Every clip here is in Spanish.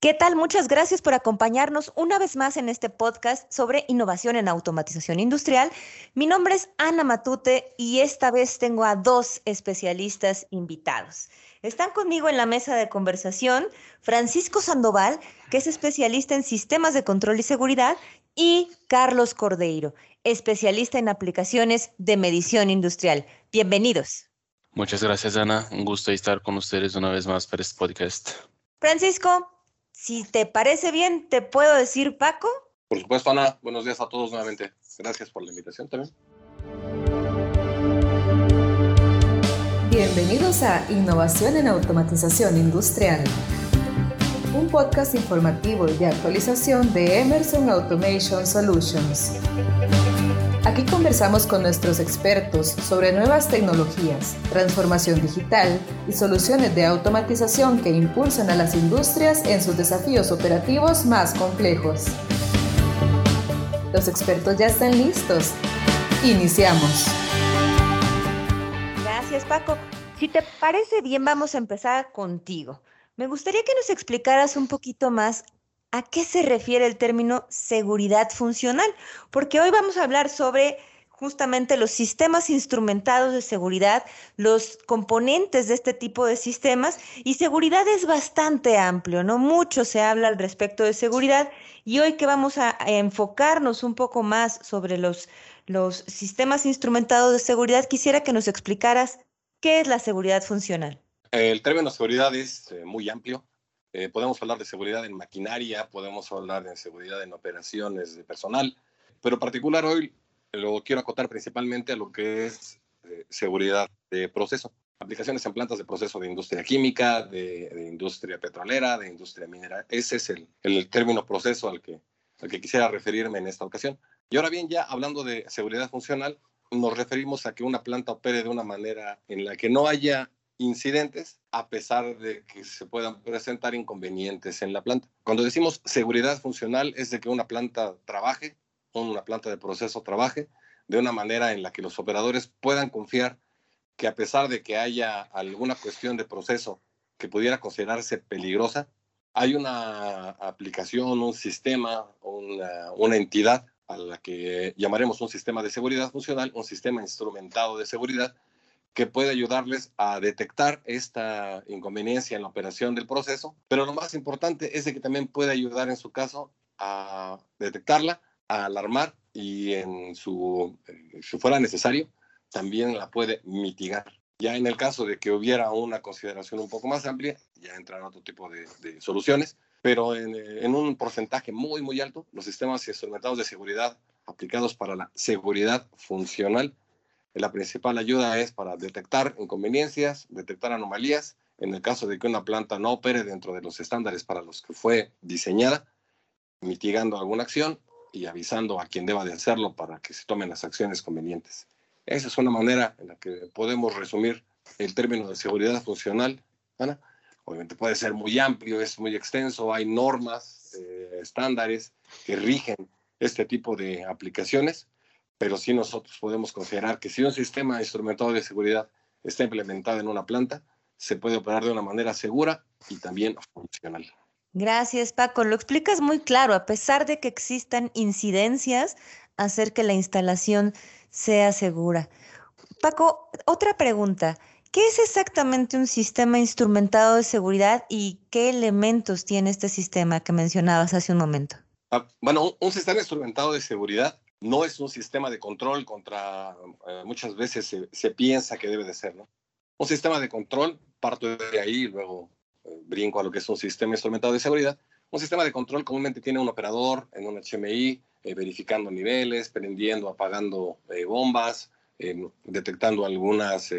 ¿Qué tal? Muchas gracias por acompañarnos una vez más en este podcast sobre innovación en automatización industrial. Mi nombre es Ana Matute y esta vez tengo a dos especialistas invitados. Están conmigo en la mesa de conversación Francisco Sandoval, que es especialista en sistemas de control y seguridad, y Carlos Cordeiro, especialista en aplicaciones de medición industrial. Bienvenidos. Muchas gracias, Ana. Un gusto estar con ustedes una vez más para este podcast. Francisco, si te parece bien, ¿te puedo decir Paco? Por supuesto, Ana. Buenos días a todos nuevamente. Gracias por la invitación también. Bienvenidos a Innovación en Automatización Industrial, un podcast informativo y de actualización de Emerson Automation Solutions. Aquí conversamos con nuestros expertos sobre nuevas tecnologías, transformación digital y soluciones de automatización que impulsan a las industrias en sus desafíos operativos más complejos. Los expertos ya están listos. Iniciamos. Gracias, Paco. Si te parece bien, vamos a empezar contigo. Me gustaría que nos explicaras un poquito más ¿A qué se refiere el término seguridad funcional? Porque hoy vamos a hablar sobre justamente los sistemas instrumentados de seguridad, los componentes de este tipo de sistemas y seguridad es bastante amplio, ¿no? Mucho se habla al respecto de seguridad y hoy que vamos a enfocarnos un poco más sobre los, los sistemas instrumentados de seguridad, quisiera que nos explicaras qué es la seguridad funcional. El término seguridad es eh, muy amplio, eh, podemos hablar de seguridad en maquinaria, podemos hablar de seguridad en operaciones de personal, pero particular hoy lo quiero acotar principalmente a lo que es eh, seguridad de proceso. Aplicaciones en plantas de proceso de industria química, de, industria petrolera, de industria minera. Ese es el, término proceso al que quisiera referirme en esta ocasión. Y ahora bien, ya hablando de seguridad funcional, nos referimos a que una planta opere de una manera en la que no haya incidentes a pesar de que se puedan presentar inconvenientes en la planta. Cuando decimos seguridad funcional es de que una planta trabaje, una planta de proceso trabaje de una manera en la que los operadores puedan confiar que a pesar de que haya alguna cuestión de proceso que pudiera considerarse peligrosa, hay una aplicación, un sistema, una, una entidad a la que llamaremos un sistema de seguridad funcional, un sistema instrumentado de seguridad, que puede ayudarles a detectar esta inconveniencia en la operación del proceso, pero lo más importante es de que también puede ayudar en su caso a detectarla, a alarmar y en su, eh, si fuera necesario, también la puede mitigar. Ya en el caso de que hubiera una consideración un poco más amplia, ya entran otro tipo de, soluciones, pero en, en, un porcentaje muy, muy alto, los sistemas instrumentados de seguridad aplicados para la seguridad funcional la principal ayuda es para detectar inconveniencias, detectar anomalías, en el caso de que una planta no opere dentro de los estándares para los que fue diseñada, mitigando alguna acción y avisando a quien deba de hacerlo para que se tomen las acciones convenientes. Esa es una manera en la que podemos resumir el término de seguridad funcional, Ana. Obviamente puede ser muy amplio, es muy extenso, hay normas, eh, estándares que rigen este tipo de aplicaciones, pero sí nosotros podemos considerar que si un sistema instrumentado de seguridad está implementado en una planta, se puede operar de una manera segura y también funcional. Gracias, Paco. Lo explicas muy claro. A pesar de que existan incidencias, hacer que la instalación sea segura. Paco, otra pregunta. ¿Qué es exactamente un sistema instrumentado de seguridad y qué elementos tiene este sistema que mencionabas hace un momento? Ah, bueno, un sistema instrumentado de seguridad no es un sistema de control contra, eh, muchas veces se, piensa que debe de ser, ¿no? Un sistema de control, parto de ahí, luego eh, brinco a lo que es un sistema instrumentado de seguridad. Un sistema de control comúnmente tiene un operador en un HMI, eh, verificando niveles, prendiendo, apagando bombas, detectando algunas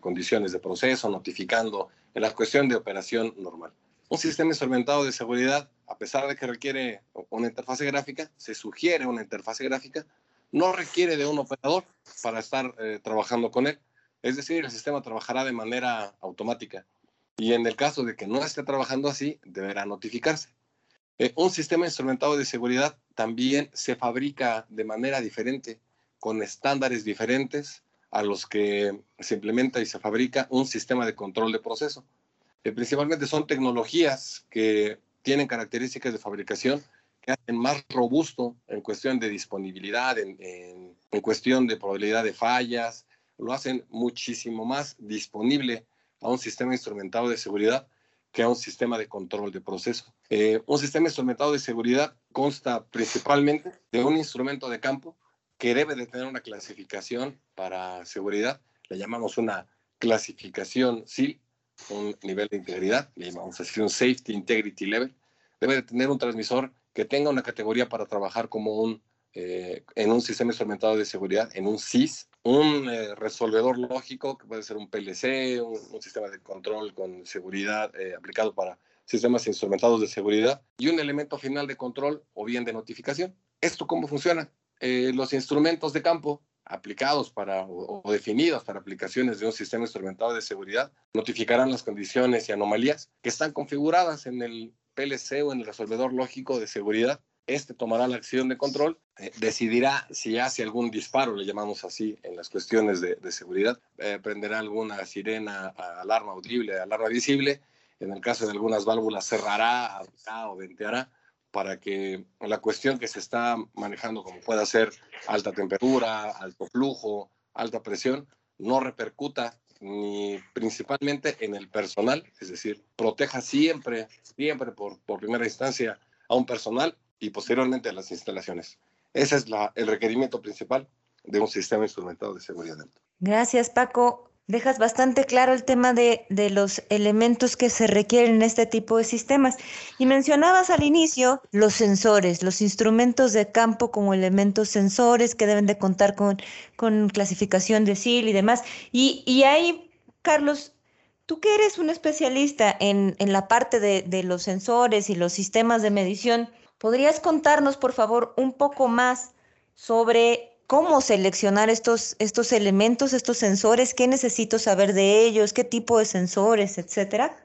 condiciones de proceso, notificando en la cuestión de operación normal. Un sistema instrumentado de seguridad a pesar de que requiere una interfase gráfica, se sugiere una interfase gráfica, no requiere de un operador para estar eh, trabajando con él. Es decir, el sistema trabajará de manera automática. Y en el caso de que no esté trabajando así, deberá notificarse. Eh, un sistema instrumentado de seguridad también se fabrica de manera diferente, con estándares diferentes a los que se implementa y se fabrica un sistema de control de proceso. Eh, principalmente son tecnologías que tienen características de fabricación que hacen más robusto en cuestión de disponibilidad, en, cuestión de probabilidad de fallas, lo hacen muchísimo más disponible a un sistema instrumentado de seguridad que a un sistema de control de proceso. Eh, un sistema instrumentado de seguridad consta principalmente de un instrumento de campo que debe de tener una clasificación para seguridad, le llamamos una clasificación SIL, un nivel de integridad, le llamamos así un Safety Integrity Level, debe de tener un transmisor que tenga una categoría para trabajar como un, eh, en un sistema instrumentado de seguridad, en un SIS, un eh, resolvedor lógico, que puede ser un PLC, un, sistema de control con seguridad eh, aplicado para sistemas instrumentados de seguridad, y un elemento final de control o bien de notificación. ¿Esto cómo funciona? los instrumentos de campo aplicados para o, definidos para aplicaciones de un sistema instrumentado de seguridad notificarán las condiciones y anomalías que están configuradas en el PLC o en el resolvedor lógico de seguridad. Este tomará la acción de control, eh, decidirá si hace algún disparo, le llamamos así en las cuestiones de, seguridad, eh, prenderá alguna sirena, alarma audible, alarma visible. En el caso de algunas válvulas cerrará, abrirá o venteará para que la cuestión que se está manejando, como pueda ser alta temperatura, alto flujo, alta presión, no repercuta ni principalmente en el personal, es decir, proteja siempre, siempre por, por primera instancia a un personal y posteriormente a las instalaciones. Ese es la, el requerimiento principal de un sistema instrumentado de seguridad. Gracias, Paco dejas bastante claro el tema de, los elementos que se requieren en este tipo de sistemas. Y mencionabas al inicio los sensores, los instrumentos de campo como elementos sensores que deben de contar con, con clasificación de SIL y demás. Y, y ahí, Carlos, tú que eres un especialista en, en la parte de, de los sensores y los sistemas de medición, ¿podrías contarnos, por favor, un poco más sobre cómo seleccionar estos, estos elementos, estos sensores, qué necesito saber de ellos, qué tipo de sensores, etcétera?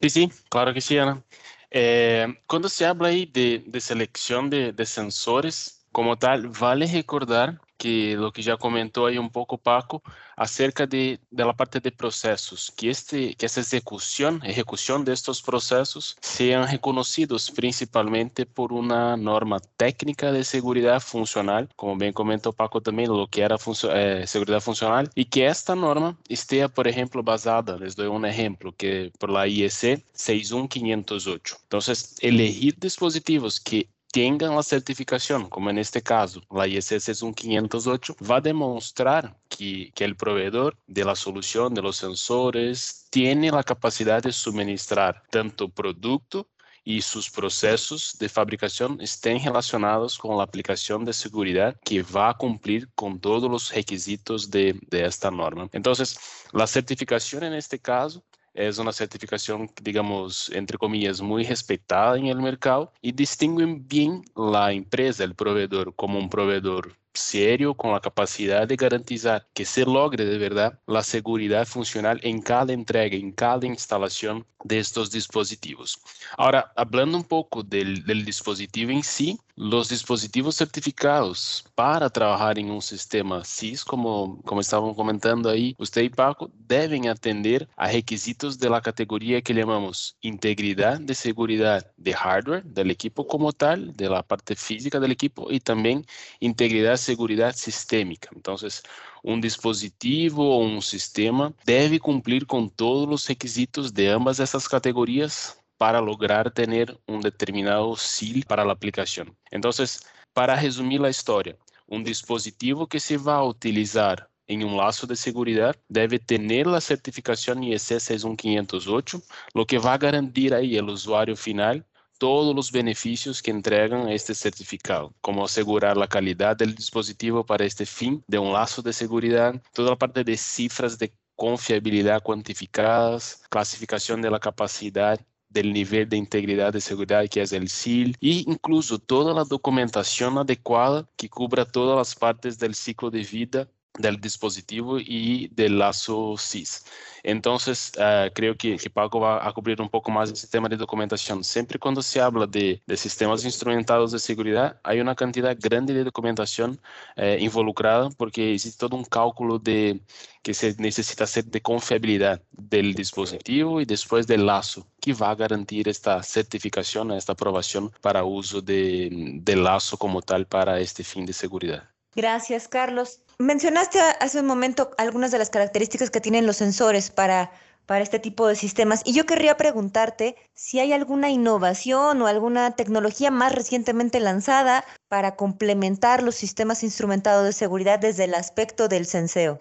Sí, sí, claro que sí, Ana. Eh, cuando se habla ahí de, de selección de, de sensores, como tal, vale recordar que lo que ya comentó ahí un poco Paco acerca de, de, la parte de procesos, que, este, que esa ejecución, ejecución de estos procesos sean reconocidos principalmente por una norma técnica de seguridad funcional, como bien comentó Paco también, lo que era eh, seguridad funcional, y que esta norma esté, por ejemplo, basada, les doy un ejemplo, que por la IEC 61508. Entonces, elegir dispositivos que tengan la certificación, como en este caso, la ISS 16508, va a demostrar que, que el proveedor de la solución de los sensores tiene la capacidad de suministrar tanto producto y sus procesos de fabricación estén relacionados con la aplicación de seguridad que va a cumplir con todos los requisitos de, de esta norma. Entonces, la certificación en este caso es una certificación, digamos, entre comillas, muy respetada en el mercado y distinguen bien la empresa, el proveedor, como un proveedor serio con la capacidad de garantizar que se logre de verdad la seguridad funcional en cada entrega, en cada instalación de estos dispositivos. Ahora, hablando un poco del, del dispositivo en sí, los dispositivos certificados para trabajar en un sistema SIS, como, como estaban comentando ahí usted y Paco, deben atender a requisitos de la categoría que llamamos integridad de seguridad de hardware del equipo como tal, de la parte física del equipo y también integridad seguridad sistémica. Entonces, un dispositivo o un sistema debe cumplir con todos los requisitos de ambas esas categorías para lograr tener un determinado SIL para la aplicación. Entonces, para resumir la historia, un dispositivo que se va a utilizar en un lazo de seguridad debe tener la certificación IEC 61508, lo que va a garantir ahí al usuario final todos los beneficios que entregan este certificado, como asegurar la calidad del dispositivo para este fin de un lazo de seguridad, toda la parte de cifras de confiabilidad cuantificadas, clasificación de la capacidad del nivel de integridad de seguridad que es el SIL e incluso toda la documentación adecuada que cubra todas las partes del ciclo de vida del dispositivo y del lazo SIS. Entonces, uh, creo que, que, Paco va a cubrir un poco más ese tema de documentación. Siempre cuando se habla de, de sistemas instrumentados de seguridad, hay una cantidad grande de documentación eh, involucrada porque existe todo un cálculo de que se necesita hacer de confiabilidad del dispositivo y después del lazo, que va a garantir esta certificación, esta aprobación para uso de, del lazo como tal para este fin de seguridad. Gracias, Carlos. Mencionaste hace un momento algunas de las características que tienen los sensores para, para este tipo de sistemas y yo querría preguntarte si hay alguna innovación o alguna tecnología más recientemente lanzada para complementar los sistemas instrumentados de seguridad desde el aspecto del senseo.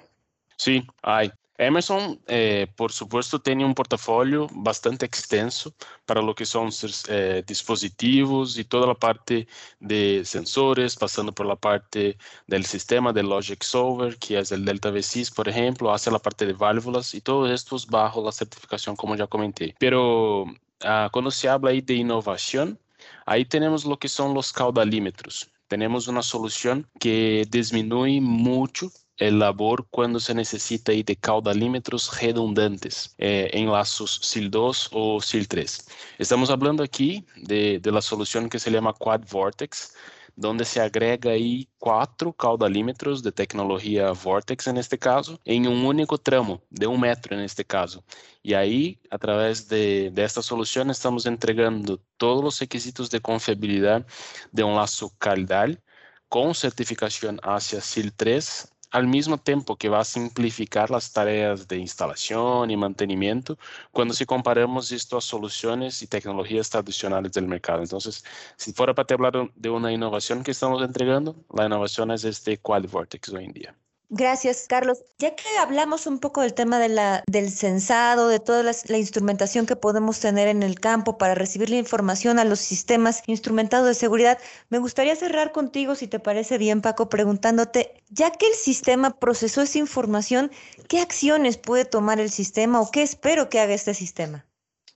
Sí, hay. Emerson, eh, por supuesto, tiene un portafolio bastante extenso para lo que son eh, dispositivos y toda la parte de sensores, pasando por parte del sistema de Logic Solver, que es el Delta V6, por ejemplo, hacia la parte de válvulas y todo esto es bajo la certificación, como ya comenté. Pero ah, se habla ahí de innovación, ahí tenemos lo que son los caudalímetros. Tenemos una solución que disminuye mucho el labor cuando se necesita de caudalímetros redundantes eh, en lazos SIL2 o SIL3. Estamos hablando aquí de, de, la solución que se llama Quad Vortex, donde se agrega ahí cuatro caudalímetros de tecnología Vortex en este caso, en un único tramo de un metro en este caso. Y ahí, a través de, de esta solución, estamos entregando todos los requisitos de confiabilidad de un lazo caldal con certificación hacia SIL3 al mismo tiempo que va a simplificar las tareas de instalación y mantenimiento cuando si comparamos esto a soluciones y tecnologías tradicionales del mercado. Entonces, si fuera para hablar de una innovación que estamos entregando, la innovación es este Quad Vortex hoy en día. Gracias, Carlos. Ya que hablamos un poco del tema de la, del censado, de toda la, instrumentación que podemos tener en el campo para recibir la información a los sistemas instrumentados de seguridad, me gustaría cerrar contigo, si te parece bien, Paco, preguntándote, ya que el sistema procesó esa información, ¿qué acciones puede tomar el sistema o qué espero que haga este sistema?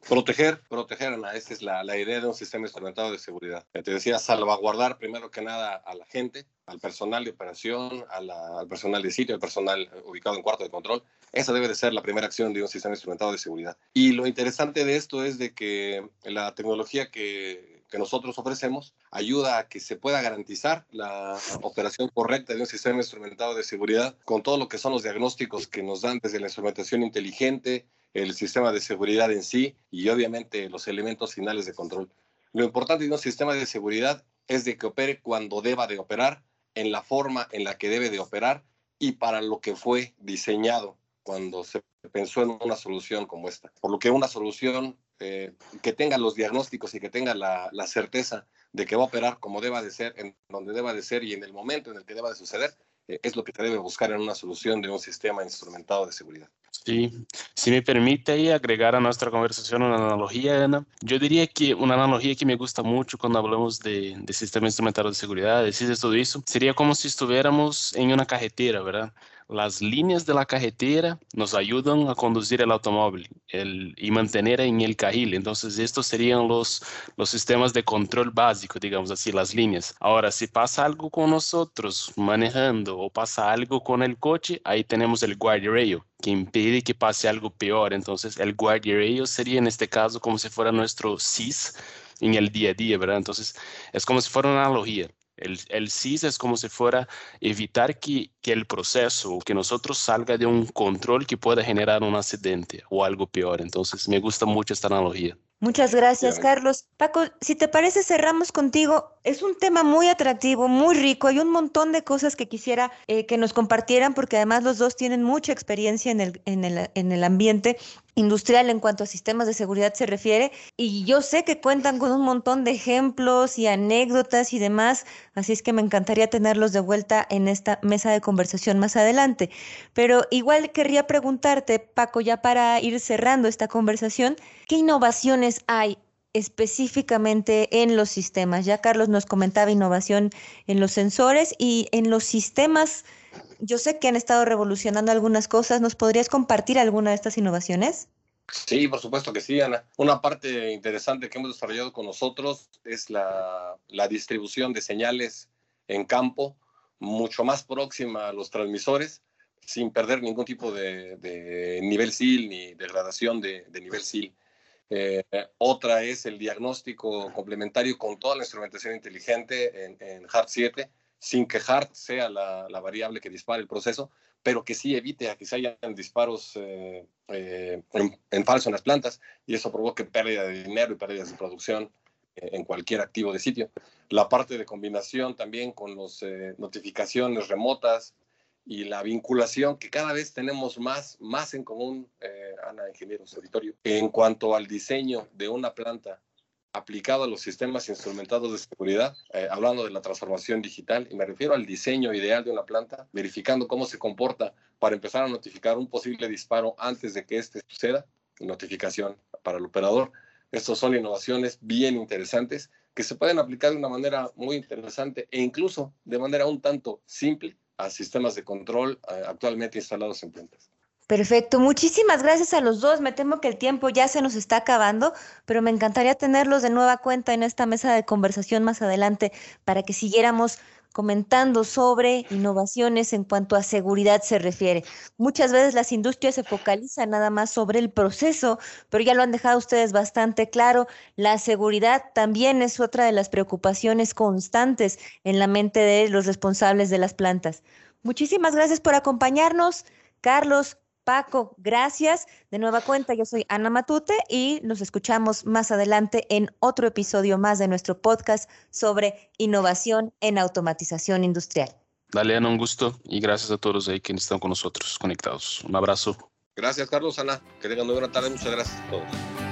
Proteger, proteger, Ana, esa es la, la, idea de un sistema instrumentado de seguridad. Te decía, salvaguardar primero que nada a la gente, al personal de operación, a al personal de sitio, al personal ubicado en cuarto de control. Esa debe de ser la primera acción de un sistema instrumentado de seguridad. Y lo interesante de esto es de que la tecnología que, que nosotros ofrecemos ayuda a que se pueda garantizar la operación correcta de un sistema instrumentado de seguridad con todo lo que son los diagnósticos que nos dan desde la instrumentación inteligente, el sistema de seguridad en sí y obviamente los elementos finales de control. Lo importante de un sistema de seguridad es de que opere cuando deba de operar, en la forma en la que debe de operar y para lo que fue diseñado cuando se pensó en una solución como esta. Por lo que una solución eh, que tenga los diagnósticos y que tenga la, certeza de que va a operar como deba de ser, en donde deba de ser y en el momento en el que deba de suceder, es lo que se debe buscar en una solución de un sistema instrumentado de seguridad. Sí, si me permite ahí agregar a nuestra conversación una analogía, Ana, yo diría que una analogía que me gusta mucho cuando hablamos de, de sistema instrumentado de seguridad, de todo eso, sería como si estuviéramos en una carretera, ¿verdad? Las líneas de la carretera nos ayudan a conducir el automóvil y mantener en el carril. Entonces, estos serían los, los sistemas de control básico, digamos así, las líneas. Ahora, si pasa algo con nosotros manejando o pasa algo con el coche, ahí tenemos el guardrail que impide que pase algo peor. Entonces, el guardrail sería en este caso como si fuera nuestro SIS en el día a día, ¿verdad? Entonces, es como si fuera una analogía. El, el CIS es como si fuera evitar que, que, el proceso, que nosotros salga de un control que pueda generar un accidente o algo peor. Entonces, me gusta mucho esta analogía. Muchas gracias, Carlos. Paco, si te parece, cerramos contigo. Es un tema muy atractivo, muy rico. Hay un montón de cosas que quisiera eh, que nos compartieran, porque además los dos tienen mucha experiencia en el, en el, en el ambiente industrial en cuanto a sistemas de seguridad se refiere. Y yo sé que cuentan con un montón de ejemplos y anécdotas y demás, así es que me encantaría tenerlos de vuelta en esta mesa de conversación más adelante. Pero igual querría preguntarte, Paco, ya para ir cerrando esta conversación, ¿qué innovaciones hay específicamente en los sistemas? Ya Carlos nos comentaba innovación en los sensores y en los sistemas yo sé que han estado revolucionando algunas cosas. ¿Nos podrías compartir alguna de estas innovaciones? Sí, por supuesto que sí, Ana. Una parte interesante que hemos desarrollado con nosotros es la, distribución de señales en campo mucho más próxima a los transmisores sin perder ningún tipo de, nivel SIL ni degradación de, nivel SIL. Eh, otra es el diagnóstico complementario con toda la instrumentación inteligente en, en HART 7, sin que HART sea la, variable que dispare el proceso, pero que sí evite que se hayan disparos eh, eh, en, falso en las plantas y eso provoque pérdida de dinero y pérdidas de producción en cualquier activo de sitio. La parte de combinación también con las notificaciones remotas, y la vinculación que cada vez tenemos más, más en común, eh, Ana, ingenieros auditorio, en cuanto al diseño de una planta aplicado a los sistemas instrumentados de seguridad, eh, hablando de la transformación digital, y me refiero al diseño ideal de una planta, verificando cómo se comporta para empezar a notificar un posible disparo antes de que éste suceda, notificación para el operador. Estos son innovaciones bien interesantes que se pueden aplicar de una manera muy interesante e incluso de manera un tanto simple a sistemas de control eh, actualmente instalados en plantas. Perfecto, muchísimas gracias a los dos. Me temo que el tiempo ya se nos está acabando, pero me encantaría tenerlos de nueva cuenta en esta mesa de conversación más adelante para que siguiéramos comentando sobre innovaciones en cuanto a seguridad se refiere. Muchas veces las industrias se focalizan nada más sobre el proceso, pero ya lo han dejado ustedes bastante claro. La seguridad también es otra de las preocupaciones constantes en la mente de los responsables de las plantas. Muchísimas gracias por acompañarnos. Carlos, Paco, gracias. De nueva cuenta, yo soy Ana Matute y nos escuchamos más adelante en otro episodio más de nuestro podcast sobre innovación en automatización industrial. Dale, Ana, un gusto y gracias a todos ahí quienes están con nosotros conectados. Un abrazo. Gracias, Carlos, Ana. Que tengan muy buena tarde. Muchas gracias a todos.